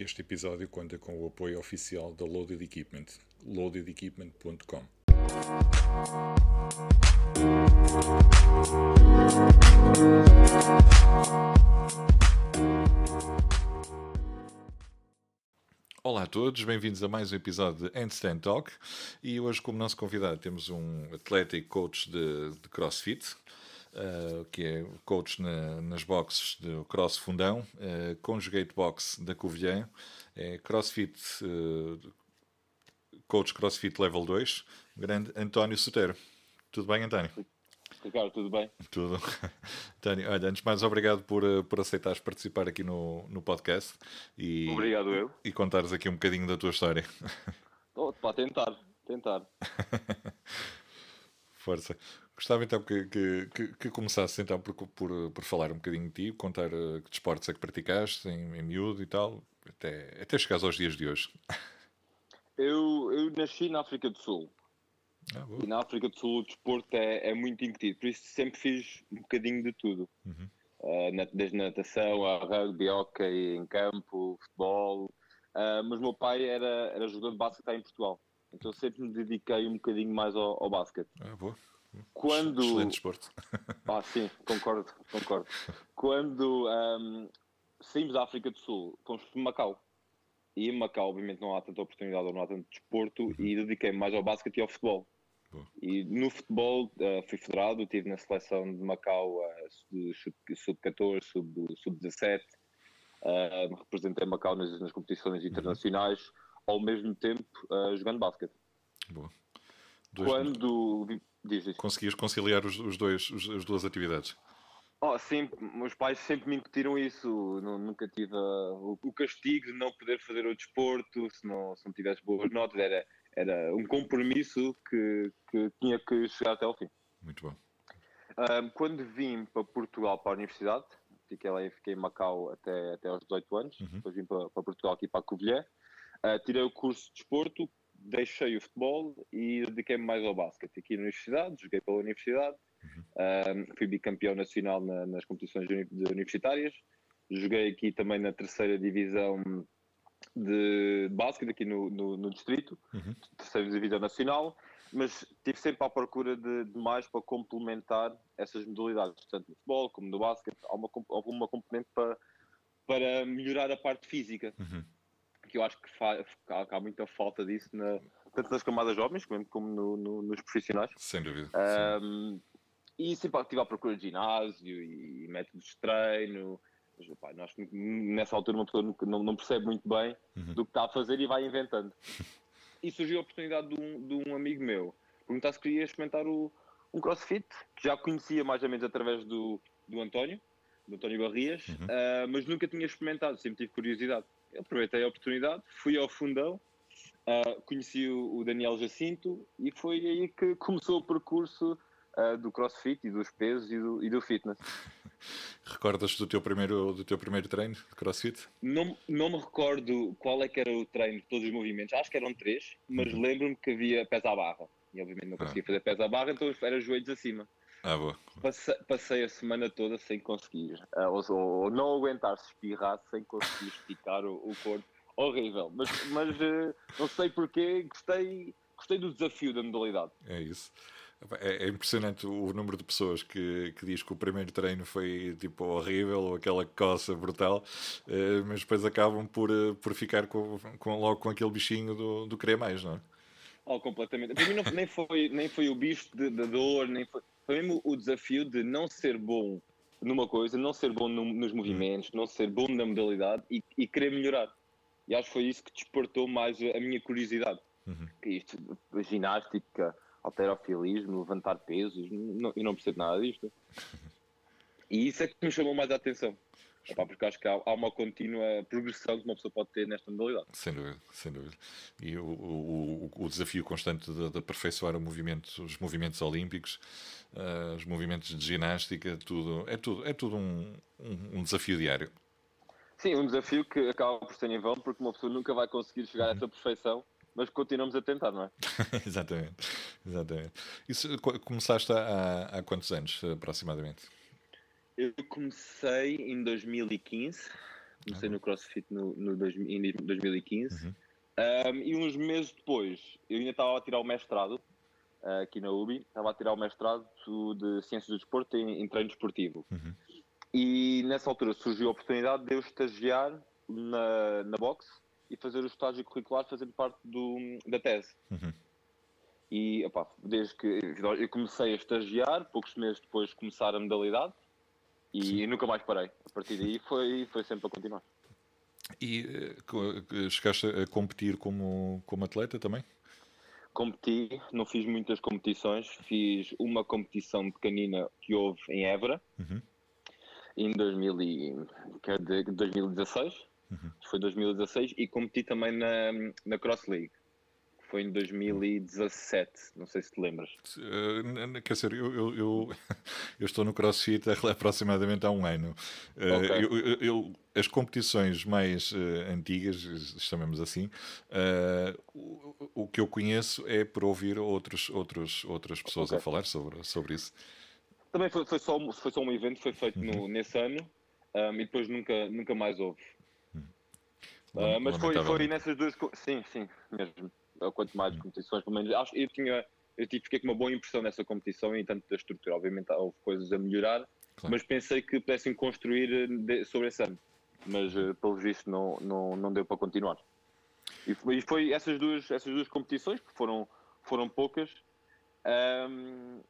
Este episódio conta com o apoio oficial da Loaded Equipment, loadedequipment.com. Olá a todos, bem-vindos a mais um episódio de Handstand Talk e hoje como nosso convidado temos um atleta e coach de, de CrossFit, uh, que é coach na, nas boxes do Cross Fundão, uh, Conjugate Box da Covilhã, é CrossFit, uh, coach CrossFit Level 2, grande António Sotero. Tudo bem, António? Ricardo, tudo bem? Tudo. António, olha, antes de mais, obrigado por, por aceitares participar aqui no, no podcast e, obrigado eu. e contares aqui um bocadinho da tua história. Oh, para tentar, tentar. Força. Gostava então que, que, que, que começasses então por, por, por falar um bocadinho de ti, contar uh, que desportos é que praticaste em, em miúdo e tal, até, até chegares aos dias de hoje. Eu, eu nasci na África do Sul. Ah, e na África do Sul o desporto é, é muito incutido, por isso sempre fiz um bocadinho de tudo. Uhum. Uh, desde natação a rugby, hockey em campo, futebol. Uh, mas meu pai era, era jogador de basquete em Portugal. Então sempre me dediquei um bocadinho mais ao, ao basquete. Ah, boa. Quando... Excelente esporte. Ah, sim, concordo, concordo. Quando um, saímos da África do Sul, fomos para Macau. E em Macau, obviamente, não há tanta oportunidade ou não há tanto desporto uhum. e dediquei-me mais ao basquete e ao futebol. E no futebol uh, fui federado, estive na seleção de Macau uh, sub-14, sub-17, uh, representei Macau nas, nas competições uhum. internacionais, uhum. ao mesmo tempo uh, jogando basquete. Boa. Dois Quando Diz, diz. Conseguias conciliar os, os dois, os, as duas atividades? Oh, sempre, meus pais sempre me incutiram isso. nunca tive uh, o, o, castigo de não poder fazer o desporto se não, se não tivesse boas notas. Era, era um compromisso que, que tinha que chegar até ao fim. Muito bom. Uh, quando vim para Portugal para a universidade, fiquei lá fiquei em Macau até, até aos 18 anos, uhum. depois vim para, para, Portugal aqui para a Covilhã. Uh, tirei o curso de desporto, deixei o futebol e dediquei-me mais ao basquete. Aqui na universidade, joguei pela universidade, uhum. fui bicampeão nacional na, nas competições universitárias, joguei aqui também na terceira divisão de basquete aqui no, no, no distrito, uhum. terceira divisão nacional, mas estive sempre à procura de, de, mais para complementar essas modalidades, tanto no futebol como no basquete, há uma, alguma componente para, para melhorar a parte física. Uhum que eu acho que, que há, há, muita falta disso, na, tanto nas camadas jovens como, como no, no, nos profissionais. Sem dúvida. Um, e sempre estive à procura de ginásio e métodos de treino. Mas, pá, nós, nessa altura uma pessoa não, não percebe muito bem uhum. do que está a fazer e vai inventando. e surgiu a oportunidade de um, de um amigo meu perguntar se queria experimentar o, um crossfit, que já conhecia mais ou menos através do, do António, do António Barrias, uhum. uh, mas nunca tinha experimentado, sempre tive curiosidade aproveitei a oportunidade, fui ao fundão, uh, conheci o, o, Daniel Jacinto e foi aí que começou o percurso uh, do crossfit e dos pesos e do, e do fitness. Recordas do teu primeiro, do teu primeiro treino de crossfit? Não, não me recordo qual é que era o treino de todos os movimentos, acho que eram três, mas uhum. lembro-me que havia pés à barra. E obviamente não conseguia ah. fazer pés à barra, então era joelhos acima. Ah, boa. Passei, passei, a semana toda sem conseguir, uh, ou, ou, não aguentar-se espirrar sem conseguir esticar o, o corpo. Horrível, mas, mas uh, não sei porquê, gostei, gostei do desafio da modalidade. É isso. É, é, impressionante o número de pessoas que, que diz que o primeiro treino foi tipo horrível ou aquela coça brutal, uh, mas depois acabam por, por ficar com, com, logo com aquele bichinho do, do querer mais, não é? Oh, completamente. Para mim não, nem, foi, nem foi o bicho de, de dor, nem foi foi mesmo o desafio de não ser bom numa coisa, não ser bom no, nos movimentos, não ser bom na modalidade e, e, querer melhorar. E acho que foi isso que despertou mais a minha curiosidade. Uhum. Isto, ginástica, alterofilismo, levantar pesos, não, eu não percebo nada disto. E isso é que me chamou mais a atenção. Epá, porque acho que há, há, uma contínua progressão que uma pessoa pode ter nesta modalidade. Sem dúvida, sem dúvida. E o, o, o desafio constante de, de aperfeiçoar movimento, os movimentos olímpicos, uh, os movimentos de ginástica, tudo, é tudo, é tudo um, um, um, desafio diário. Sim, um desafio que acaba por ser em vão, porque uma pessoa nunca vai conseguir chegar uhum. a essa perfeição, mas continuamos a tentar, não é? exatamente, exatamente. Isso, começaste há, há quantos anos, aproximadamente? Eu comecei em 2015 Comecei no CrossFit no, no dois, em 2015. Uhum. Um, e uns meses depois, eu ainda estava a tirar o mestrado uh, aqui na UBI, estava a tirar o mestrado de Ciências do Desporto em, em treino desportivo. Uhum. E nessa altura surgiu a oportunidade de eu estagiar na, na box e fazer o estágio curricular fazendo parte do, da tese. Uhum. E opa, desde que eu comecei a estagiar, poucos meses depois começar a modalidade e nunca mais parei. A partir daí foi, foi sempre a continuar. E uh, chegaste a competir como, como atleta também? Competi, não fiz muitas competições, fiz uma competição pequenina que houve em Évora uhum. em 2000 e, que é de 2016, uhum. foi 2016, e competi também na, na Cross League foi em 2017, não sei se te lembras. Uh, quer dizer, eu, eu, eu, eu, estou no CrossFit aproximadamente há um ano. Uh, okay. eu, eu, as competições mais uh, antigas, chamemos assim, o, o, que eu conheço é por ouvir outros, outros, outras pessoas okay. a falar sobre, sobre isso. Também foi, foi, só, foi só um evento, foi feito uhum. no, nesse ano um, e depois nunca, nunca mais houve. Uh, mas foi, foi nessas duas. Sim, sim, mesmo quanto mais competições, pelo menos acho, eu tinha eu tive, fiquei com uma boa impressão nessa competição e tanto da estrutura, obviamente houve coisas a melhorar, claro. mas pensei que pudessem construir eh, de, sobre esse ano, mas uh, pelo visto não, não, não deu para continuar. E foi, e foi, essas, duas, essas duas competições, que foram, foram poucas, um,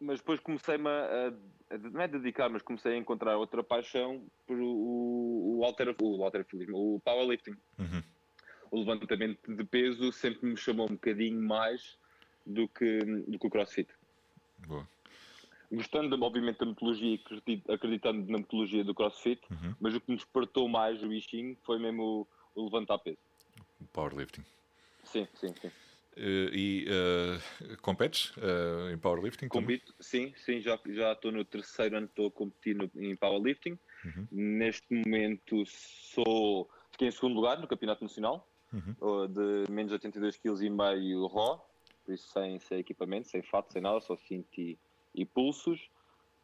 mas depois comecei-me a, a, não é dedicar, mas comecei a encontrar outra paixão por o, o, alter, o alterofilismo, o powerlifting. Uhum o levantamento de peso sempre me chamou um bocadinho mais do que, do que o crossfit. Boa. Gostando, obviamente, da metodologia e acreditando na metodologia do crossfit, uhum. mas o que me despertou mais o bichinho foi mesmo o, o levantar peso. Powerlifting. Sim, sim, sim. Uh, e uh, competes uh, em powerlifting? Compito, sim, sim, já já estou no terceiro ano, estou a competir no, em powerlifting. Uhum. Neste momento sou fiquei em segundo lugar no campeonato nacional uhum. de menos de 82 kg e meio raw, por isso sem, sem equipamento, sem fato, sem nada, só cinto e, e pulsos.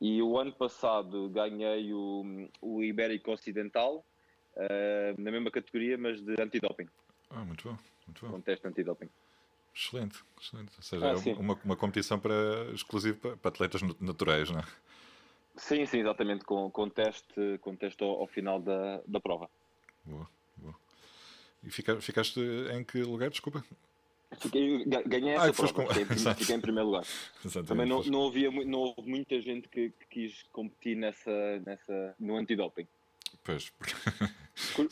E o ano passado ganhei o, o Ibérico Ocidental, uh, na mesma categoria, mas de antidoping. Ah, muito bom, muito bom. Com teste antidoping. Excelente, excelente. Ou seja, ah, é uma, uma competição para, exclusiva para, para atletas naturais, não é? Sim, sim, exatamente, com, com teste, com teste ao, ao final da, da prova. Boa. E fica, ficaste em que lugar, desculpa? Fiquei, ganhei essa ah, prova, com... fiquei, fiquei, em primeiro lugar. Exatamente. Também não, não, havia, não houve muita gente que, que quis competir nessa, nessa, no antidoping. Pois.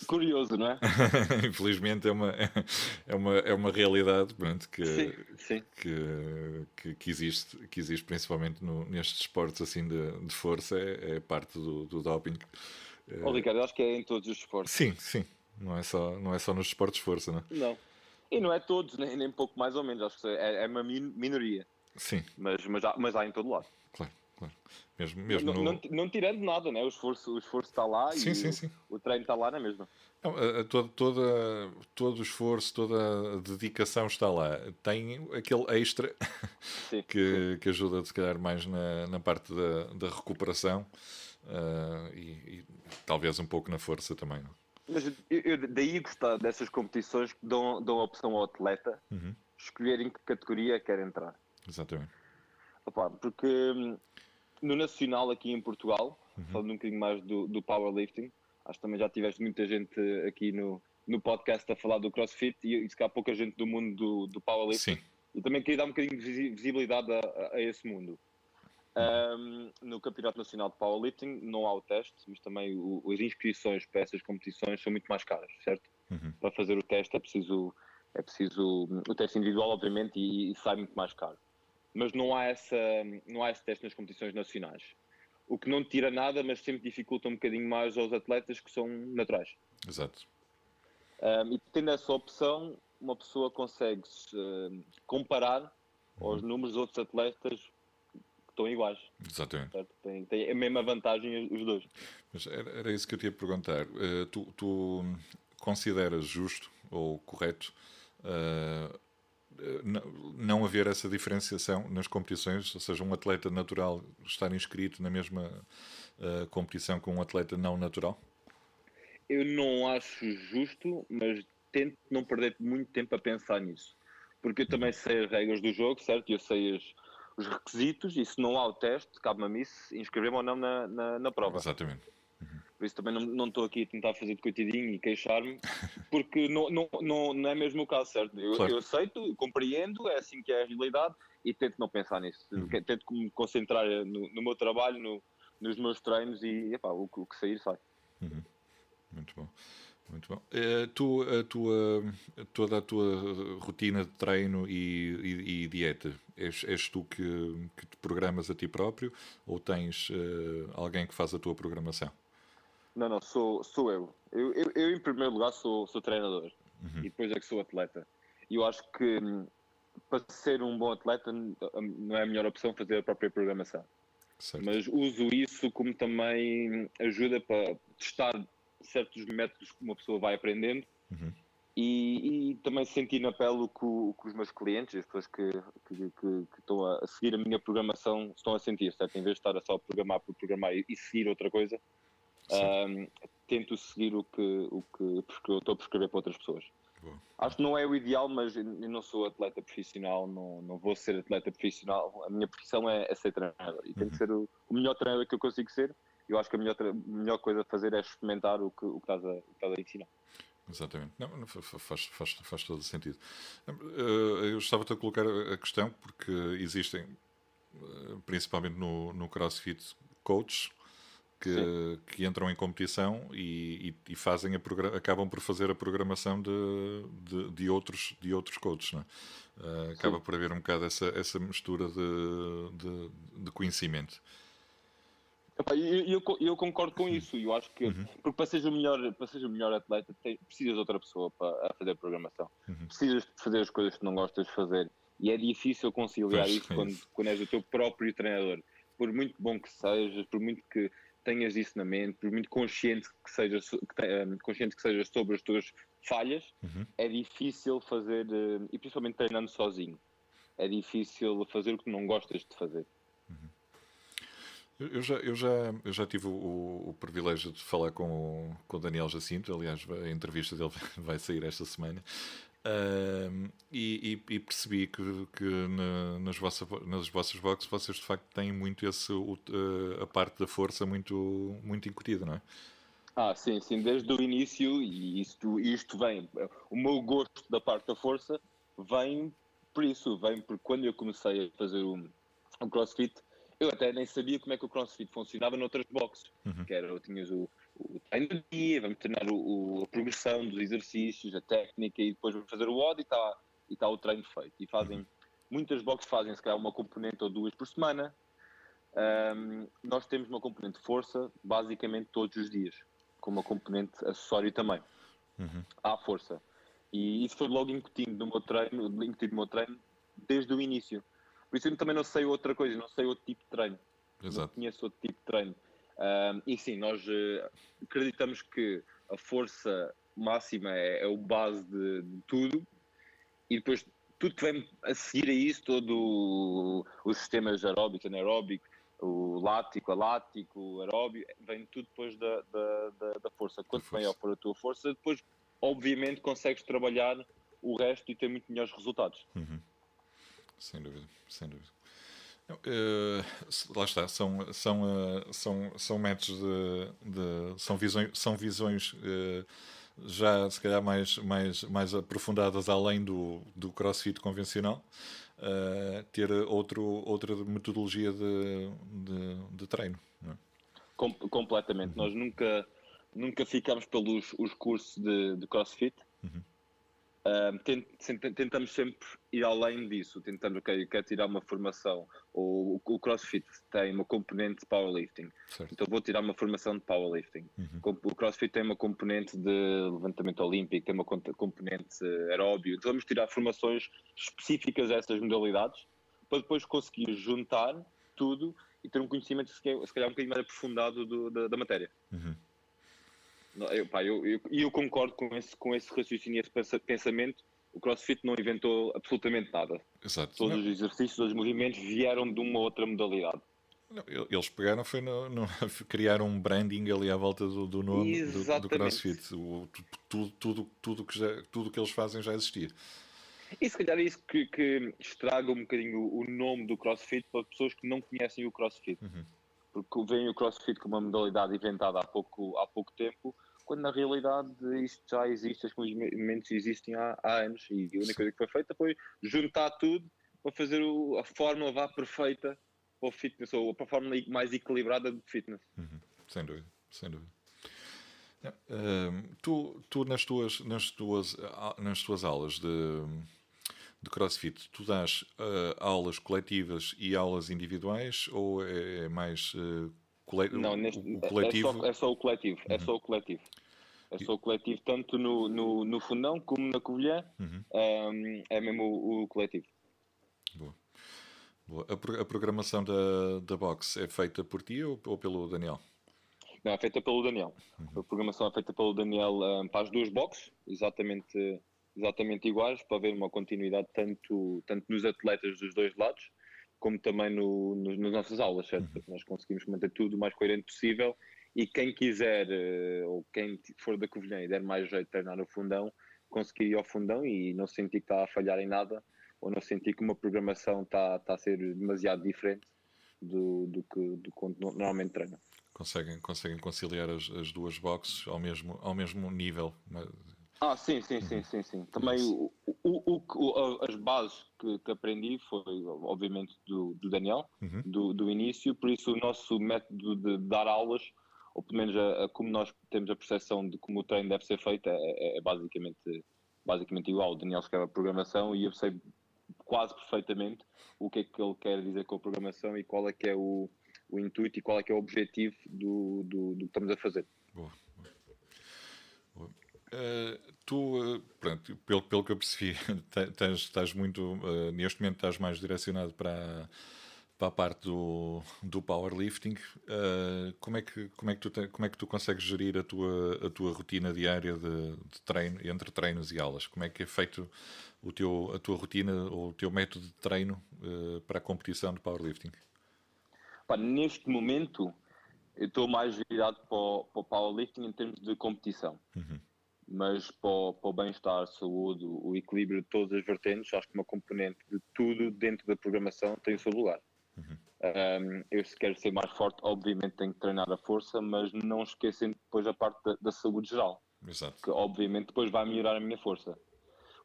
Curioso, não é? Infelizmente é uma, é uma, é uma realidade pronto, que, sim, sim. Que, que, que, existe, que existe principalmente no, nestes esportes assim de, de força, é, é parte do, do doping. Oh, Ricardo, acho que é em todos os esportes. Sim, sim, não é só, não é só nos esportes de força, não é? Não. E não é todos, nem, nem pouco mais ou menos. Acho que é, é uma minoria. Sim. Mas, mas, há, mas há em todo lado. Claro, claro. Mesmo, mesmo não, no... não, não, tirando nada, né? o, esforço, o esforço está lá sim, e sim, o, sim. o treino está lá na mesma. Não, a, a, toda, toda, todo o esforço, toda a dedicação está lá. Tem aquele extra que, que ajuda, se calhar, mais na, na parte da, da recuperação uh, e, e, talvez um pouco na força também. Não? Mas eu, eu, daí gostar dessas competições que dão, dão a opção ao atleta uhum. escolher em que categoria quer entrar. Exatamente. Opa, porque hum, no Nacional aqui em Portugal, uhum. falando um bocadinho mais do, do powerlifting, acho que também já tiveste muita gente aqui no, no podcast a falar do CrossFit e, e se há pouca gente do mundo do, do powerlifting. Sim. E também queria dar um bocadinho de visibilidade a, a esse mundo. Um, no Campeonato Nacional de Powerlifting não há o teste, mas também o, as inscrições para essas competições são muito mais caras, certo? Uhum. Para fazer o teste é preciso, é preciso o teste individual, obviamente, e, e, sai muito mais caro. Mas não há, essa, não há esse teste nas competições nacionais. O que não tira nada, mas sempre dificulta um bocadinho mais aos atletas que são naturais. Exato. Um, e tendo essa opção, uma pessoa consegue uh, comparar uhum. os números dos outros atletas estão iguais. Exatamente. Tem, tem a mesma vantagem os dois. Mas era, era isso que eu te ia perguntar. Uh, tu, tu, consideras justo ou correto uh, não haver essa diferenciação nas competições, ou seja, um atleta natural estar inscrito na mesma uh, competição que um atleta não natural? eu não acho justo, mas tento não perder muito tempo a pensar nisso. Porque eu também sei as regras do jogo, certo? Eu sei as, os requisitos e se não há o teste, cabe-me a mim inscrever-me ou não na, na, na prova. Exatamente. Por isso também não, não estou aqui a tentar fazer de coitadinho e queixar-me, porque não, não, não, não é mesmo o caso, certo? Eu, claro. eu aceito, compreendo, é assim que é a realidade e tento não pensar nisso. Uhum. Tento me concentrar no, no meu trabalho, no, nos meus treinos e epá, o, o que sair sai. Uhum. Muito bom. Muito bom. Uh, tu, a tua, toda a tua rotina de treino e, e, e dieta, és, és, tu que, que te programas a ti próprio ou tens uh, alguém que faz a tua programação? Não, não, sou, sou eu. Eu, eu, eu em primeiro lugar, sou, sou treinador uhum. e depois é que sou atleta. E eu acho que hum, para ser um bom atleta hum, não é a melhor opção fazer a própria programação. Certo. Mas uso isso como também ajuda para testar certos métodos que uma pessoa vai aprendendo uhum. e, e, também sentir na pele o que, o que, os meus clientes, as pessoas que, que, que, que estão a seguir a minha programação, estão a sentir, certo? Em vez de estar a só programar por programar e, e seguir outra coisa, um, tento seguir o que, o que eu estou a prescrever para outras pessoas. Boa. Acho que não é o ideal, mas eu não sou atleta profissional, não, não vou ser atleta profissional. A minha profissão é, é ser treinador e uhum. tenho que ser o, o, melhor treinador que eu consigo ser. Eu acho que a melhor, melhor coisa a fazer é experimentar o que, o que, estás, a, que estás a ensinar. Exatamente. Não, faz, faz, faz todo sentido. Eu estava-te a colocar a questão porque existem, eh, principalmente no, no CrossFit, coaches que, que, entram em competição e, e, e fazem a acabam por fazer a programação de, de, de outros, de outros coaches. Não é? uh, acaba Sim. por haver um bocado essa, essa mistura de, de, de conhecimento. E eu, eu, concordo com isso. Eu acho que uhum. porque para seres o melhor, para seres o melhor atleta, tem, precisas de outra pessoa para fazer programação. Uhum. Precisas de fazer as coisas que não gostas de fazer. E é difícil conciliar pois, isso, é quando, quando és o teu próprio treinador. Por muito bom que sejas, por muito que tenhas isso na mente, por muito consciente que sejas, que, um, consciente que sejas sobre as tuas falhas, uhum. é difícil fazer, uh, e principalmente treinando sozinho, é difícil fazer o que não gostas de fazer. Eu já, eu já, eu já tive o, o, privilégio de falar com, com o Daniel Jacinto, aliás, a entrevista dele vai sair esta semana, Uh, e, e, percebi que, que na, nas, vossas, nas vossas boxes vocês de facto têm muito esse, o, a parte da força muito, muito incutida, não é? Ah, sim, sim, desde o início, e isto, isto vem, o meu gosto da parte da força vem por isso, vem porque quando eu comecei a fazer o, o CrossFit, eu até nem sabia como é que o CrossFit funcionava noutras boxes, uhum. que era, tinhas o, o treino do dia, vamos treinar o, o, a progressão dos exercícios, a técnica e depois vamos fazer o odd e está e tá o treino feito. E fazem, uhum. muitas boxes fazem se calhar uma componente ou duas por semana. Um, nós temos uma componente de força basicamente todos os dias, com uma componente acessório também. Uhum. À força. E isso foi logo incutindo no meu treino, incutido no meu treino desde o início. Por isso eu também não sei outra coisa, não sei outro tipo de treino. Exato. Não conheço outro tipo de treino. Um, e sim, nós uh, acreditamos que a força máxima é, é o base de, de, tudo e depois tudo que vem a seguir a isso, todo os sistemas aeróbico, anaeróbico, o lático, alático, o aeróbio, vem tudo depois da, da, da, da força. Quanto força. maior for a tua força, depois obviamente consegues trabalhar o resto e ter muito melhores resultados. Uhum. Sem dúvida, sem dúvida. Uh, lá está, são, são, uh, são, são métodos de, de, são visões, são visões uh, já se calhar mais, mais, mais aprofundadas além do, do crossfit convencional, ter outro, outra metodologia de, de, de treino. É? Com, completamente. Uhum. Nós nunca, nunca ficamos pelos os cursos de, de crossfit. Uhum tentamos sempre ir além disso, tentando, ok, quero tirar uma formação, ou o CrossFit tem uma componente de powerlifting, certo. então vou tirar uma formação de powerlifting. Uhum. O CrossFit tem uma componente de levantamento olímpico, tem uma componente aeróbio, então vamos tirar formações específicas a essas modalidades, para depois conseguir juntar tudo e ter um conhecimento se calhar um bocadinho mais aprofundado do, da, da, matéria. Uhum. Eu, pá, eu, eu, eu, concordo com esse, com esse raciocínio, esse pensamento. O CrossFit não inventou absolutamente nada. Exato. Todos não. os exercícios, todos os movimentos vieram de uma outra modalidade. Eles pegaram foi no, no criar um branding ali à volta do, do nome do, do, CrossFit. O, tudo, tudo, tudo, que já, tudo que eles fazem já existia. E se calhar é isso que, que estraga um bocadinho o, nome do CrossFit para pessoas que não conhecem o CrossFit. Uhum. Porque veem o CrossFit como uma modalidade inventada há pouco, há pouco tempo, quando na realidade isto já existe, os movimentos existem há, há anos. E a única coisa que foi feita foi juntar tudo para fazer o, a fórmula vá perfeita para o fitness, ou para a fórmula mais equilibrada de fitness. Uhum. Sem dúvida, sem dúvida. Uh, tu, tu nas, tuas, nas, tuas, nas tuas aulas de, de CrossFit, tu dás uh, aulas coletivas e aulas individuais ou é, é mais uh, cole... Não, neste, o coletivo? É só, é só o coletivo, é uhum. é só o coletivo. É só o coletivo, tanto no, no, no fundão como na Covilhã, uhum. um, é mesmo o, o coletivo. Boa. Boa. A, a, programação da, da box é feita por ti ou, ou, pelo Daniel? Não, é feita pelo Daniel. Uhum. A programação é feita pelo Daniel um, para as duas boxes, exatamente, exatamente iguais, para haver uma continuidade tanto, tanto nos atletas dos dois lados, como também no, no, nas nossas aulas, certo? Uhum. Nós conseguimos manter tudo o mais coerente possível e quem quiser, eh, ou quem for da Covilhã e der mais jeito de treinar no fundão, conseguir ir ao fundão e não sentir que está a falhar em nada, ou não sentir que uma programação está, está a ser demasiado diferente do, do que do normalmente treina. Conseguem, conseguem conciliar as, as duas boxes ao mesmo, ao mesmo nível? Ah, sim, sim, sim, sim, sim. Também o, o, o, as bases que, que, aprendi foi, obviamente, do, do Daniel, uhum. do, do início, por isso o nosso método de dar aulas, ou pelo menos a, a como nós temos a percepção de como o treino deve ser feito, é, é, é basicamente, basicamente igual. O Daniel escreve a programação e eu sei quase perfeitamente o que é que ele quer dizer com a programação e qual é que é o, o intuito e qual é que é o objetivo do, do, do que estamos a fazer. Boa. Uh, tu, uh, pronto, pelo, pelo que eu percebi, estás, estás muito, uh, neste momento estás mais direcionado para, para a parte do, do powerlifting. como, é que, como, é que tu te, como é que tu consegues gerir a tua, a tua rotina diária de, de treino, entre treinos e aulas? Como é que é feito o teu, a tua rotina ou o teu método de treino para a competição de powerlifting? Pá, neste momento, eu estou mais virado para o, para o, powerlifting em termos de competição. Uhum. Mas para o, o bem-estar, saúde, o equilíbrio de todas as vertentes, acho que uma componente de tudo dentro da programação tem o seu lugar. Uhum. Um, eu, se quero ser mais forte, obviamente tenho que treinar a força, mas não esquecendo depois a parte da, da saúde geral. Exato. Que obviamente depois vai melhorar a minha força.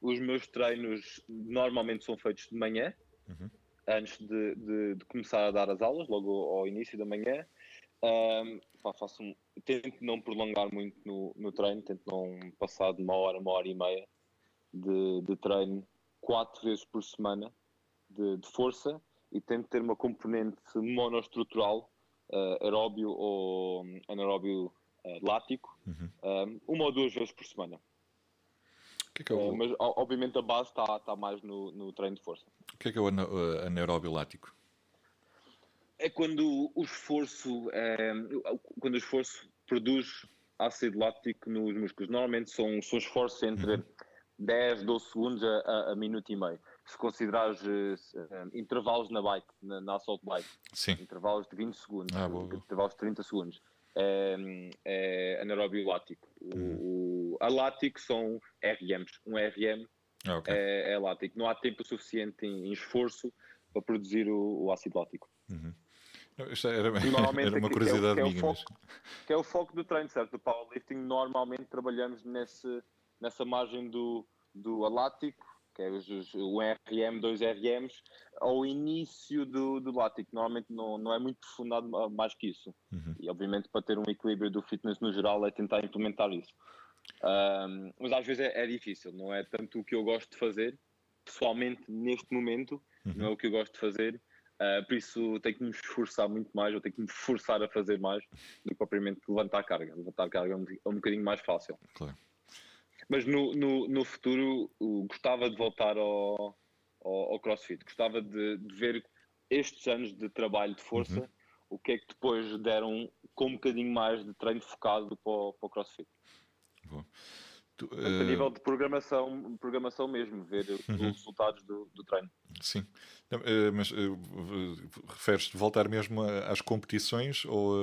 Os meus treinos normalmente são feitos de manhã, uhum. antes de, de, de, começar a dar as aulas, logo ao início da manhã. Um, pá, faço um, tento não prolongar muito no, no, treino, tento não passar de uma hora, uma hora e meia de, de treino, quatro vezes por semana de, de, força e tento ter uma componente monoestrutural, uh, aeróbio ou anaeróbio uh, lático, uhum. um, uma ou duas vezes por semana que é que o... mas obviamente a base está tá mais no, no treino de força. O que é que é o anaeróbio lático? É quando o esforço, é, quando o esforço produz ácido lático nos músculos. Normalmente são, são esforços entre uhum. 10, 12 segundos a, a, a, minuto e meio. Se considerares uh, intervalos na bike, na, na assault bike, Sim. intervalos de 20 segundos, ah, intervalos de 30 segundos, é, é anaeróbio lático. Uhum. O, a lático são RMs. Um RM ah, okay. é, é, lático. Não há tempo suficiente em, em esforço para produzir o, o ácido lático. Uhum. Era, era uma curiosidade que é, que é minha. Foco, que é o foco do treino, certo? Do powerlifting, normalmente trabalhamos nesse, nessa margem do, do alático que é os, os, o RM, dois RMs, ao início do, do lático. Normalmente não, não é muito profundado mais que isso. Uhum. E obviamente para ter um equilíbrio do fitness no geral é tentar implementar isso. Um, mas às vezes é, é, difícil, não é tanto o que eu gosto de fazer, pessoalmente neste momento, uhum. não é o que eu gosto de fazer. Uh, por isso tenho que me esforçar muito mais, ou tenho que me forçar a fazer mais do que propriamente levantar carga. Levantar carga é um, é um bocadinho mais fácil. Claro. Mas no, no, no futuro gostava de voltar ao, ao, ao CrossFit, gostava de, de, ver estes anos de trabalho de força, uhum. o que é que depois deram com um bocadinho mais de treino focado para o, para o CrossFit. Bom. Tu, uh... A nível de programação, programação mesmo, ver os uhum. resultados do, do, treino. Sim, uh, mas uh, referes-te voltar mesmo às competições ou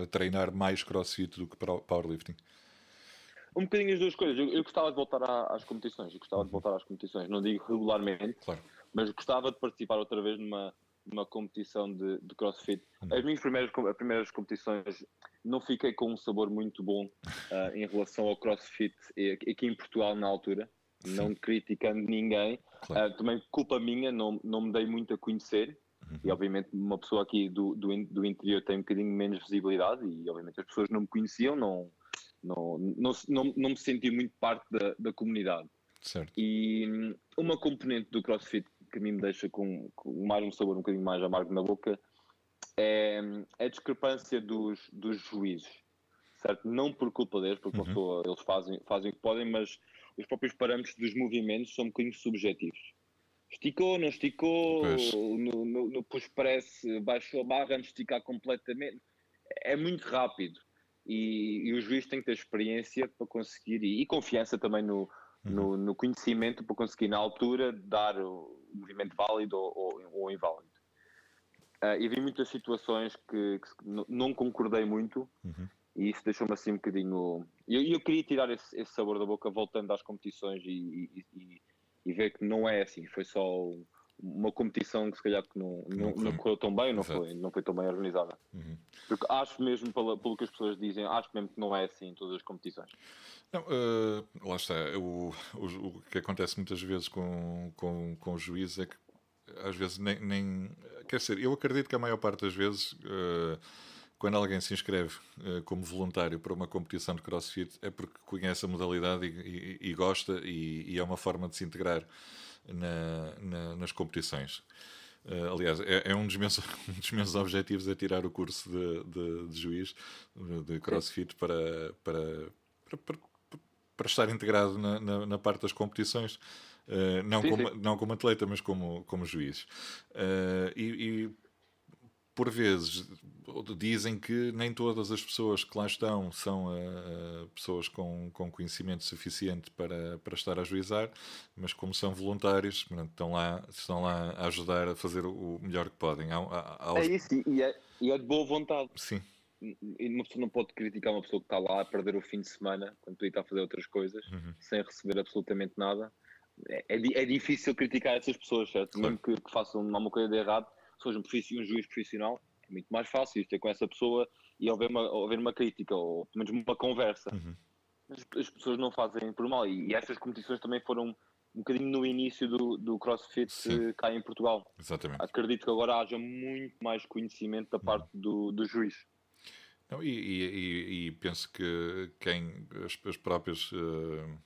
a, treinar mais crossfit do que powerlifting? Um bocadinho as duas coisas. Eu, eu gostava de voltar à, às competições. Eu gostava de uhum. voltar às competições. Não digo regularmente, claro. mas gostava de participar outra vez numa, numa competição de, de crossfit. Uhum. As minhas primeiras, as primeiras competições não fiquei com um sabor muito bom uh, em relação ao crossfit aqui em Portugal na altura. Sim. Não criticando ninguém. Claro. Uh, também culpa minha, não, não me dei muito a conhecer. Uhum. E obviamente uma pessoa aqui do, do, do interior tem um bocadinho menos visibilidade e obviamente as pessoas não me conheciam, não, não, não, não, não me senti muito parte da, da comunidade. Certo. E hum, uma componente do CrossFit que a mim me deixa com, com mais um sabor um bocadinho mais amargo na boca é, é a discrepância dos, dos juízes. Certo? Não por culpa deles, porque uhum. eles fazem, fazem o que podem, mas os próprios parâmetros dos movimentos são um bocadinho subjetivos. Esticou, não esticou, no, no, no push press baixou a barra antes de esticar completamente. É muito rápido e, e o juiz tem que ter experiência para conseguir e, e confiança também no, uhum. no, no, conhecimento para conseguir na altura dar o movimento válido ou, ou, ou inválido. Uh, e vi muitas situações que, que não concordei muito uhum. e isso deixou-me assim um bocadinho. Eu, eu queria tirar esse, esse, sabor da boca voltando às competições e, e, e, ver que não é assim, foi só uma competição que se calhar que não, não, não, correu tão bem, não foi, não foi tão bem organizada. Uhum. Porque acho mesmo, pelo, pelo que as pessoas dizem, acho mesmo que não é assim em todas as competições. Não, uh, lá está. O, o, o, que acontece muitas vezes com, com, com o juiz é que às vezes nem, nem. Quer dizer, eu acredito que a maior parte das vezes. Uh, quando alguém se inscreve uh, como voluntário para uma competição de crossfit é porque conhece a modalidade e, e, e gosta e, e, é uma forma de se integrar na, na, nas competições. Uh, aliás, é, é, um, dos meus, um dos meus objetivos é tirar o curso de, de, de juiz de crossfit para, para, para, para, para estar integrado na, na, na, parte das competições. Uh, não, sim, como, sim. não como atleta, mas como, como juiz. Uh, e, e por vezes dizem que nem todas as pessoas que lá estão são uh, pessoas com, com conhecimento suficiente para, para estar a juizar, mas como são voluntários, estão lá, estão lá a ajudar a fazer o melhor que podem. Há, há, há É isso, e é, e é de boa vontade. Sim. E uma pessoa não pode criticar uma pessoa que está lá a perder o fim de semana quando tu está a fazer outras coisas uhum. sem receber absolutamente nada. É, é, é, difícil criticar essas pessoas, certo? Claro. Mesmo que, que façam alguma coisa de errado, se fosse um, um juiz profissional, é muito mais fácil ter com essa pessoa e haver uma, haver uma crítica ou pelo menos uma conversa. Uhum. As, as, pessoas não fazem por mal e, e essas competições também foram um bocadinho no início do, do CrossFit Sim. cá em Portugal. Exatamente. Acredito que agora haja muito mais conhecimento da uhum. parte do, do juiz. Não, e, e, e, penso que quem as, as próprias uh,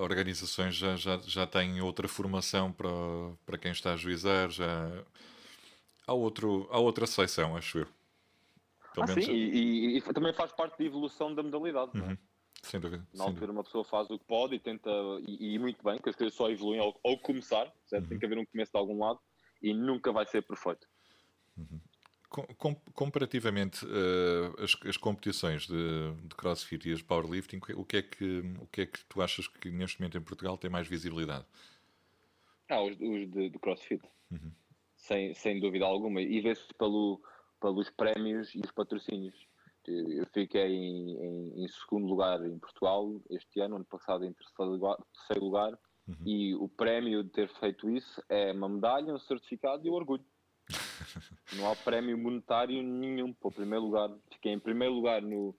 organizações já, já, já têm outra formação para, para quem está a juizar, já há, outro, há outra seleção, acho eu. Pelo ah, sim, e, e, e, também faz parte da evolução da modalidade. É? Uhum. Sem dúvida. Na altura, dúvida. uma pessoa faz o que pode e tenta, e, e muito bem, que as coisas só evoluem ao, ao começar, certo? Uhum. Tem que haver um começo de algum lado e nunca vai ser perfeito. Uhum. Com, comparativamente uh, as, as, competições de, de, crossfit e as powerlifting, o que, é que, o que é que tu achas que neste momento em Portugal tem mais visibilidade? Ah, os, os de, de crossfit. Uhum sem, sem dúvida alguma, e vê-se pelo, pelos prémios e os patrocínios. Eu fiquei em, em, em, segundo lugar em Portugal este ano, ano passado em terceiro lugar, terceiro lugar uhum. e o prémio de ter feito isso é uma medalha, um certificado e o um orgulho. Não há prémio monetário nenhum para o primeiro lugar. Fiquei em primeiro lugar no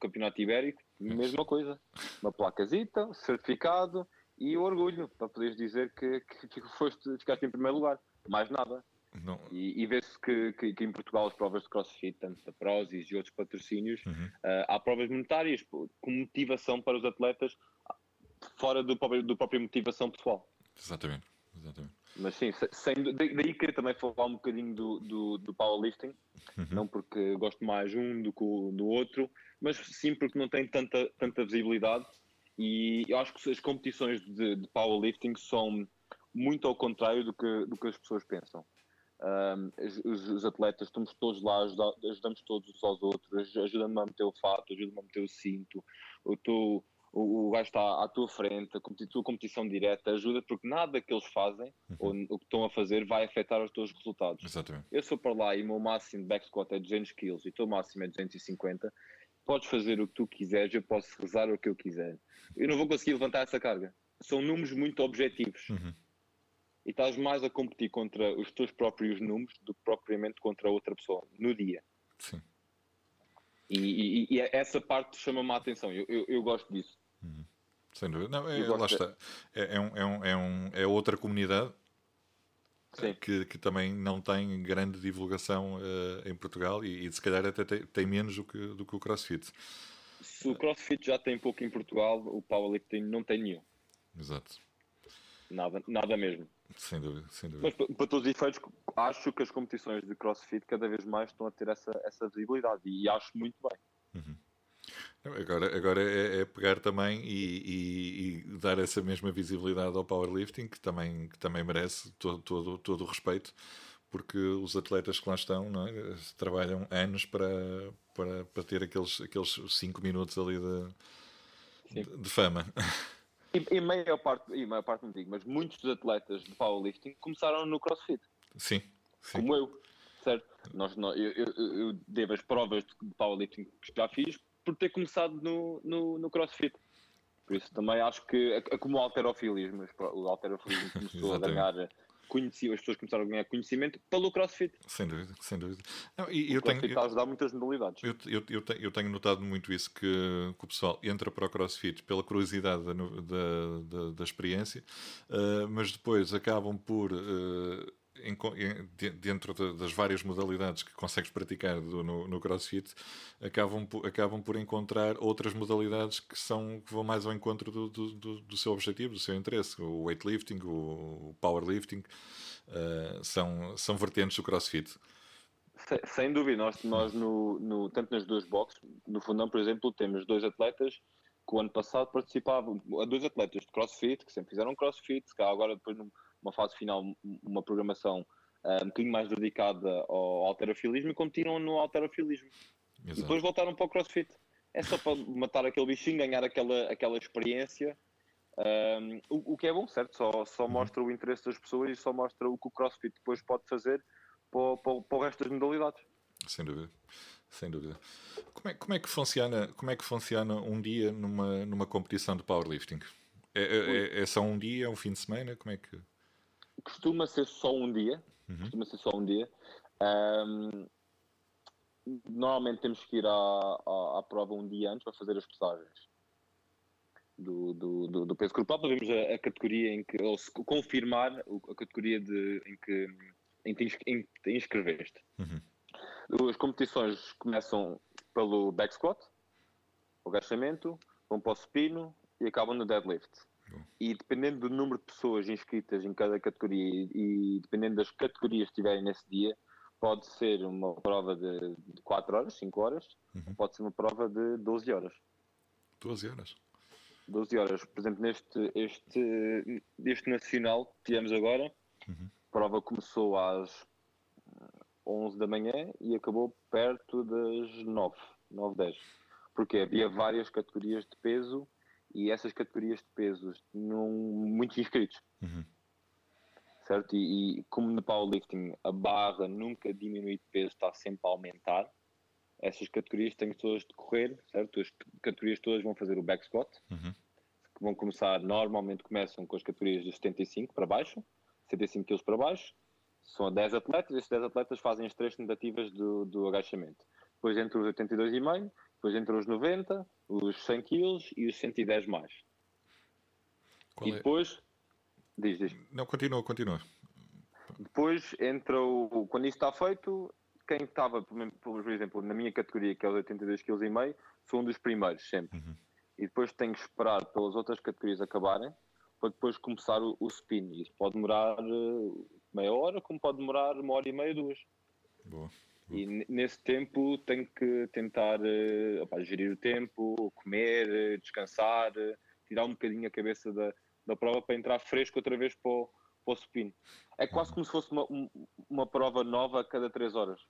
Campeonato Ibérico, mesma coisa. Uma placazita, certificado e orgulho, para poderes dizer que, que foste, ficaste em primeiro lugar mais nada. Não. E, e vê-se que, que, que, em Portugal as provas de crossfit, tanto da Prozis e outros patrocínios, uhum. uh, há provas monetárias com motivação para os atletas fora do próprio, do próprio motivação pessoal. Exatamente. Exatamente. Mas sim, sem, daí queria também falar um bocadinho do, do, do powerlifting, uhum. não porque gosto mais um do que do outro, mas sim porque não tem tanta, tanta visibilidade. E eu acho que as competições de, de powerlifting são muito ao contrário do que, do que as pessoas pensam. Um, os, os, atletas, estamos todos lá, ajuda, ajudamos todos uns aos outros, ajuda-me a meter o fato, ajuda-me a meter o cinto, eu estou o, o gajo está à tua frente, a tua competição direta ajuda, porque nada que eles fazem uhum. ou o que estão a fazer vai afetar os teus resultados. Exatamente. Eu sou para lá e o meu máximo de back squat é 200 kg e o teu máximo é 250, podes fazer o que tu quiseres, eu posso rezar o que eu quiser. Eu não vou conseguir levantar essa carga. São números muito objetivos. Uhum. E estás mais a competir contra os teus próprios números do que propriamente contra outra pessoa, no dia. Sim. E, e, e essa parte chama-me a atenção. Eu, eu, eu gosto disso. Uhum. Sem dúvida. Não, é, lá está. É, é, um, é, um, é, um, é outra comunidade que, que, também não tem grande divulgação uh, em Portugal e, e, se calhar até tem, tem, menos do que, do que o CrossFit. Se o CrossFit já tem pouco em Portugal, o Powerlifting não tem nenhum. Exato. Nada, nada mesmo. Sem dúvida, sem dúvida. Mas para, para todos os efeitos, acho que as competições de CrossFit cada vez mais estão a ter essa, essa visibilidade e acho muito bem. Uhum. Agora, agora é, é pegar também e, e, e, dar essa mesma visibilidade ao powerlifting, que também, que também merece todo, todo, todo o respeito, porque os atletas que lá estão é? trabalham anos para, para, para ter aqueles 5 aqueles cinco minutos ali de, de, de fama. E, e maior parte, e maior parte não digo, mas muitos dos atletas de powerlifting começaram no CrossFit. Sim. sim. Como eu, certo? Nós, nós, eu, eu, eu devo as provas de powerlifting que já fiz por ter começado no, no, no CrossFit. Por isso também acho que, é como o alterofilismo, o alterofilismo começou a ganhar conhecido, as pessoas começaram a ganhar conhecimento pelo CrossFit. Sem dúvida, sem dúvida. Não, e, o eu CrossFit tenho, está a ajudar muitas modalidades. Eu, eu, eu, tenho, eu tenho notado muito isso, que, que, o pessoal entra para o CrossFit pela curiosidade da, da, da, da experiência, uh, mas depois acabam por... Uh, dentro de, das várias modalidades que consegues praticar no, no, CrossFit, acabam, acabam por encontrar outras modalidades que, são, que vão mais ao encontro do, do, do seu objetivo, do seu interesse. O weightlifting, o powerlifting, uh, são, são vertentes do CrossFit. Sem, sem dúvida, nós, nós no, no, tanto nas duas boxes, no fundão, por exemplo, temos dois atletas que o ano passado participavam, dois atletas de CrossFit, que sempre fizeram CrossFit, que agora depois uma fase final, uma programação uh, um bocadinho mais dedicada ao alterofilismo e continuam no alterofilismo. Exato. E depois voltaram para o crossfit. É só para matar aquele bichinho, ganhar aquela, aquela experiência. Um, o, o, que é bom, certo? Só, só uhum. mostra o interesse das pessoas e só mostra o que o crossfit depois pode fazer para, para, para o resto das modalidades. Sem dúvida. Sem dúvida. Como é, como é, que, funciona, como é que funciona um dia numa, numa competição de powerlifting? É, é, é só um dia, é um fim de semana? Como é que costuma ser só um dia. Uhum. Costuma ser só um dia. Um, normalmente temos que ir à, à, à, prova um dia antes para fazer as pesagens do, do, do, do peso corporal para vermos a, a, categoria em que, ou se confirmar a categoria de, em que em que te, te inscreveste. Uhum. As competições começam pelo back squat, o agachamento, vão para o supino e acabam no deadlift. E dependendo do número de pessoas inscritas em cada categoria e, dependendo das categorias que estiverem nesse dia, pode ser uma prova de, 4 horas, 5 horas, uhum. pode ser uma prova de 12 horas. 12 horas? 12 horas. Por exemplo, neste este, este nacional que tivemos agora, uhum. a prova começou às 11 da manhã e acabou perto das 9, 9, 10. Porque havia várias categorias de peso e essas categorias de pesos tinham muitos inscritos. Uhum. Certo? E, e, como no powerlifting a barra nunca diminui de peso, está sempre a aumentar, essas categorias têm todas de correr, certo? As categorias todas vão fazer o back squat, uhum. que vão começar, normalmente começam com as categorias de 75 para baixo, 75 kg para baixo, são 10 atletas, esses 10 atletas fazem as três tentativas do, do agachamento. Depois entre os 82,5, depois entre os 90, os 100 kg e os 110 mais. Qual e é? depois. Diz, diz. Não, continua, continua. Depois entra o. Quando isso está feito, quem estava, por exemplo, na minha categoria, que é os 82,5 kg, sou um dos primeiros, sempre. Uhum. E depois tenho que esperar pelas outras categorias acabarem para depois começar o, o spin. Isso pode demorar uh, meia hora, como pode demorar uma hora e meia, duas. Boa. E nesse tempo tenho que tentar uh, opa, gerir o tempo, comer, uh, descansar, uh, tirar um bocadinho a cabeça da, da prova para entrar fresco outra vez para o, para o supino. É quase como se fosse uma, uma prova nova a cada 3 horas.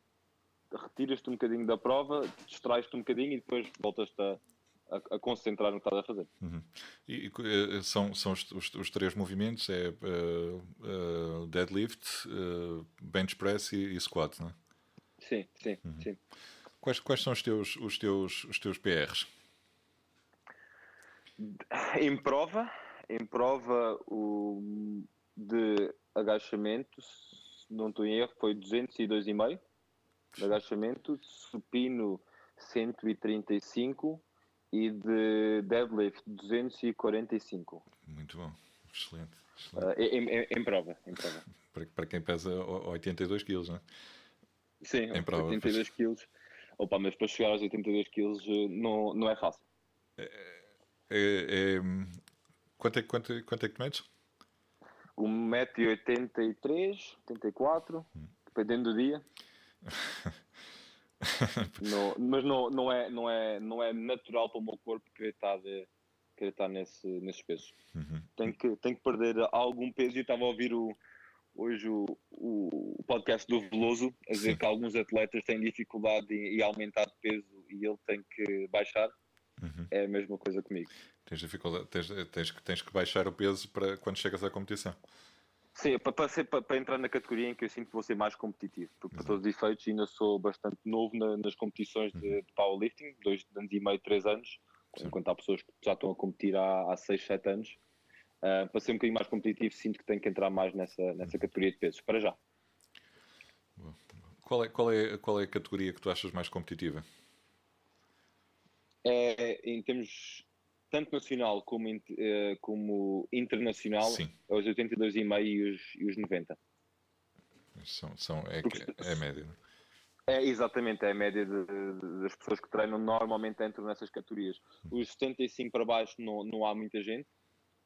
Retiras-te um bocadinho da prova, distrais-te um bocadinho e depois voltas-te a, a, a, concentrar no que estás a fazer. Uhum. E, e, são, são os, os, os, três movimentos: é uh, uh, deadlift, uh, bench press e, e, squat, não é? Sim, sim, uhum. sim. Quais, quais são os teus, os teus, os teus PRs? Em prova, em prova o de agachamento, se não estou em erro, foi 202,5 de agachamento, supino 135 e de deadlift 245. Muito bom, excelente. excelente. Uh, em, em, em, prova, em prova. para, para quem pesa 82 kg, não é? Sim, em prova, 82 kg. Opa, mas para chegar aos 82 kg eh, não, não é fácil. É, é, é, quanto, é, quanto, quanto é que tu metes? 1,83m, 84 hum. dependendo do dia. não, mas não, não, é, não, é, não é natural para o meu corpo querer estar, de, querer estar nesse, nesses pesos. Uhum. Tenho, que, tenho que perder algum peso. E estava a ouvir o, hoje o, o, podcast do Veloso a dizer Sim. que alguns atletas têm dificuldade em, em aumentar de peso e ele tem que baixar. Uhum. É a mesma coisa comigo. Tens dificuldade, tens, tens, tens que baixar o peso para quando chegas à competição. Sim, para, para, ser, para, para, entrar na categoria em que eu sinto que vou ser mais competitivo, porque para todos os efeitos ainda sou bastante novo na, nas competições de, uhum. de, powerlifting, dois anos e meio, três anos, Sim. enquanto há pessoas que já estão a competir há, há seis, sete anos. Uh, para ser um bocadinho mais competitivo, sinto que tenho que entrar mais nessa, nessa categoria de pesos, para já. Qual é, qual, é, qual é a categoria que tu achas mais competitiva? É, em termos tanto nacional como, uh, como internacional, Sim. é os 82,5 e os, e os 90. São, são, é, Porque, é a média, não é? é exatamente, é a média de, de, das pessoas que treinam normalmente entram nessas categorias. Hum. Os 75 para baixo não, não há muita gente,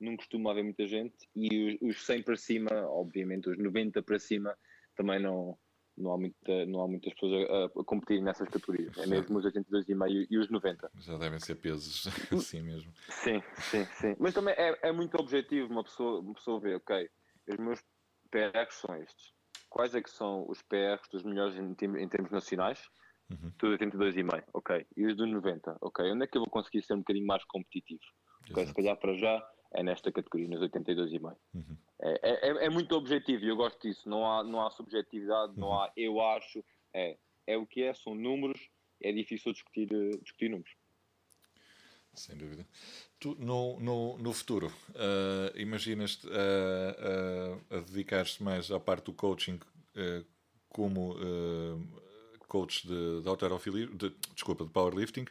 não costuma haver muita gente, e os, os 100 para cima, obviamente, os 90 para cima também não, não há, muita, não há muitas pessoas a, a competir nessas categorias. É mesmo os 82,5 e os 90. Já devem ser pesos assim mesmo. Sim, sim, sim. Mas também é, é muito objetivo uma pessoa, uma pessoa ver, ok, os meus PRs são estes. Quais é que são os PRs dos melhores em, em termos nacionais? Uhum. Tudo 82,5, ok. E os dos 90, ok. Onde é que eu vou conseguir ser um bocadinho mais competitivo? Ok, se calhar para já é nesta categoria, nos 82,5. Uhum. É, é, é, muito objetivo e eu gosto disso. Não há, não há subjetividade, uhum. não há eu acho. É, é o que é, são números. É difícil discutir, eh, discutir números. Sem dúvida. Tu, no, no, no futuro, uh, imaginas-te uh, uh, a dedicar-te mais à parte do coaching como coach de, de alterofilismo, de, desculpa, de powerlifting,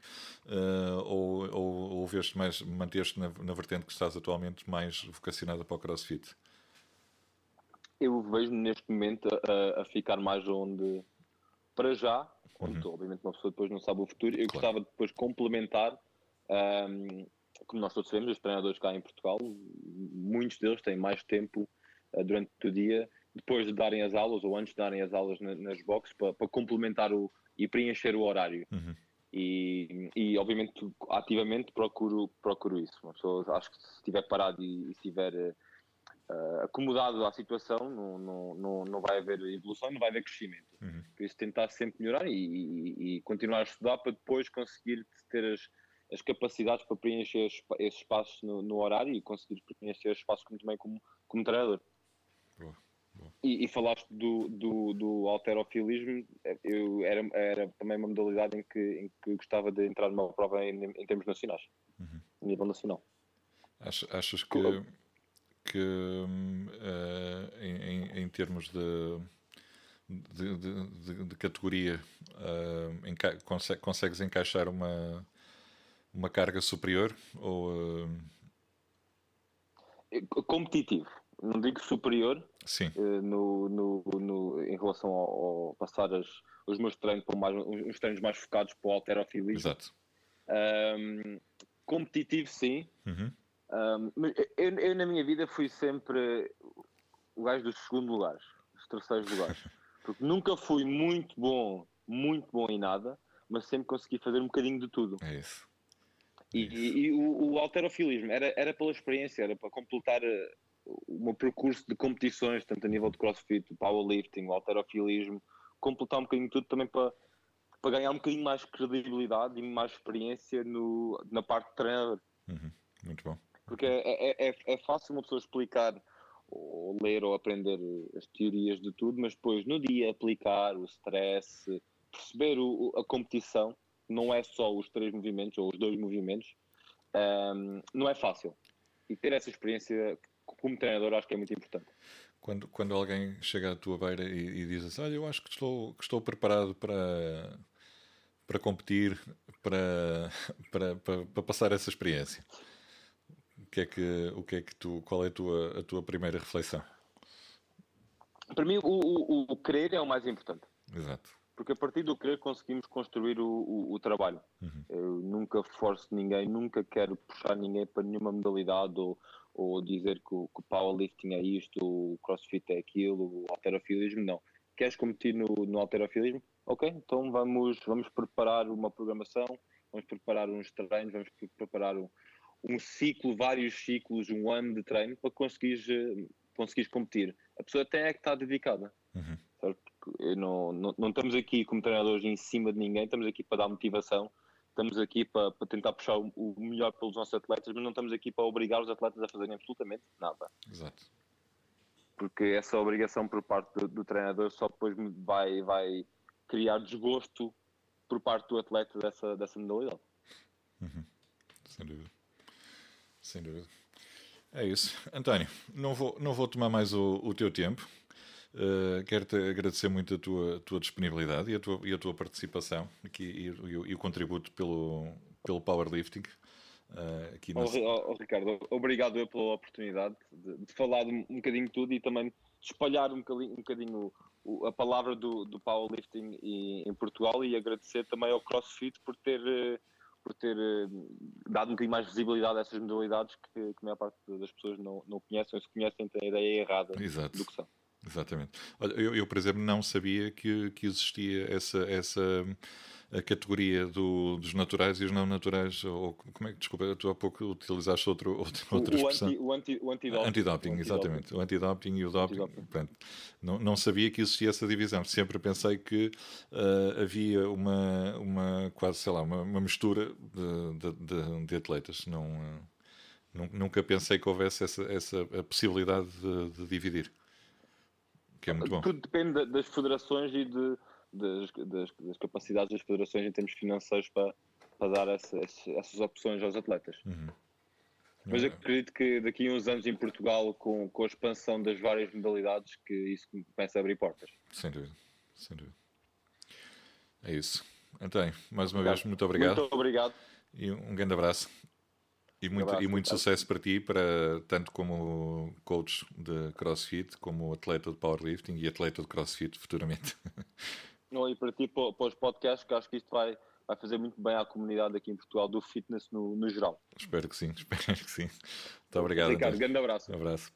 uh, ou, ou, ou vês mais, manter-te na, na vertente que estás atualmente mais vocacionada para o crossfit? Eu vejo-me neste momento a, a, ficar mais onde, para já, uhum. estou, obviamente uma pessoa depois não sabe o futuro, eu claro. gostava de depois complementar, um, ehm, como nós todos sabemos, os treinadores cá em Portugal, muitos deles têm mais tempo uh, durante o dia depois de darem as aulas ou antes de darem as aulas na, nas boxes para, para, complementar o, e preencher o horário. Uhum. E, e, obviamente ativamente procuro, procuro isso. Uma pessoa, acho que se estiver parado e, e estiver uh, acomodado à situação, não, não, não, não vai haver evolução, não vai haver crescimento. Uhum. Por isso tentar sempre melhorar e, e, e, continuar a estudar para depois conseguir ter as, as capacidades para preencher esses espaços no, no horário e conseguir preencher espaços também como, como treinador. E, e, falaste do, do, do alterofilismo, eu, era, era também uma modalidade em que, em que gostava de entrar numa prova em, em termos nacionais, uhum. a nível nacional. Achas, achas que, que uh, em, em, termos de, de, de, de categoria uh, enca consegue, consegues encaixar uma, uma carga superior? Ou, uh... Competitivo não digo superior uh, no, no, no, em relação ao, ao passar as, os meus treinos para mais, uns treinos mais focados para o alterofilismo. Exato. Um, competitivo, sim. Uhum. Um, mas eu, eu, na minha vida, fui sempre o gajo dos segundos lugares, dos terceiros lugares. Porque nunca fui muito bom, muito bom em nada, mas sempre consegui fazer um bocadinho de tudo. É isso. É e, e, e, o, o alterofilismo era, era pela experiência, era para completar eh, o meu percurso de competições, tanto a nível de crossfit, powerlifting, alterofilismo, completar um bocadinho tudo também para, para ganhar um bocadinho mais credibilidade e mais experiência no, na parte de treinador. Uhum. Muito bom. Porque é, é, é, é fácil uma pessoa explicar ou ler ou aprender as teorias de tudo, mas depois no dia aplicar o stress, perceber o, a competição, não é só os três movimentos ou os dois movimentos, um, não é fácil. E ter essa experiência como treinador acho que é muito importante. Quando, quando alguém chega à tua beira e, e diz assim, olha, eu acho que estou, que estou preparado para, para competir, para, para, para, para passar essa experiência o que é que, o que, é que tu, qual é a tua, a tua primeira reflexão? Para mim, o, o, o querer é o mais importante. Exato. Porque a partir do querer conseguimos construir o, o, o trabalho. Uhum. Eu nunca forço ninguém, nunca quero puxar ninguém para nenhuma modalidade ou, ou dizer que o, que o powerlifting é isto, o crossfit é aquilo, o alterofilismo, não. Queres competir no, no alterofilismo? Ok, então vamos, vamos preparar uma programação, vamos preparar uns treinos, vamos preparar um, um ciclo, vários ciclos, um ano de treino para conseguires, eh, conseguires competir. A pessoa até é que está dedicada. Uhum. Não, não, não, estamos aqui como treinadores em cima de ninguém, estamos aqui para dar motivação, estamos aqui para, para tentar puxar o, o, melhor pelos nossos atletas, mas não estamos aqui para obrigar os atletas a fazerem absolutamente nada. Exato. Porque essa obrigação por parte do, do treinador só depois vai, vai criar desgosto por parte do atleta dessa, dessa modalidade. Uhum. Sem dúvida. Sem dúvida. É isso. António, não vou, não vou tomar mais o, o teu tempo. Uh, Quero-te agradecer muito a tua, tua disponibilidade e a tua, e a tua participação aqui e, e, e o contributo pelo, pelo powerlifting. Uh, aqui oh, oh, oh, Ricardo, obrigado pela oportunidade de, de, falar de um bocadinho de tudo e também espalhar um bocadinho, um bocadinho o, a palavra do, do powerlifting em, em Portugal e agradecer também ao CrossFit por ter. Uh, por ter eh, dado um bocadinho mais visibilidade a essas modalidades que, que a maior parte das pessoas não, não conhecem, ou se conhecem têm a ideia errada Exato. do que são. Exatamente. Olha, eu, eu, por exemplo, não sabia que, que existia essa, essa a categoria do, dos naturais e os não naturais, ou como é que, desculpa, tu há pouco utilizaste outro, outro, outra o, expressão. O, anti, o, anti, o antidoping. Antidoping, anti exatamente. O antidoping e o doping. Não, não sabia que existia essa divisão. Sempre pensei que uh, havia uma, uma, quase, sei lá, uma, uma mistura de, de, de, atletas. Não, uh, nunca pensei que houvesse essa, essa a possibilidade de, de dividir. Que é muito bom. Tudo depende das federações e de das, das, das, capacidades das federações em termos financeiros para, para dar essa, essas opções aos atletas. Uhum. Mas eu acredito que daqui a uns anos em Portugal, com, com a expansão das várias modalidades, que isso começa a abrir portas. Sem dúvida, sem dúvida. É isso. Então, mais uma vez, muito obrigado. Muito obrigado. E um grande abraço. E muito, e muito sucesso para ti, para, tanto como coach de CrossFit, como atleta de powerlifting e atleta de CrossFit futuramente. Não, e para ti, para, para os podcasts, que acho que isto vai, vai fazer muito bem à comunidade aqui em Portugal do fitness no, no geral. Espero que sim, espero que sim. Muito obrigado. Ricardo, grande abraço. Um abraço.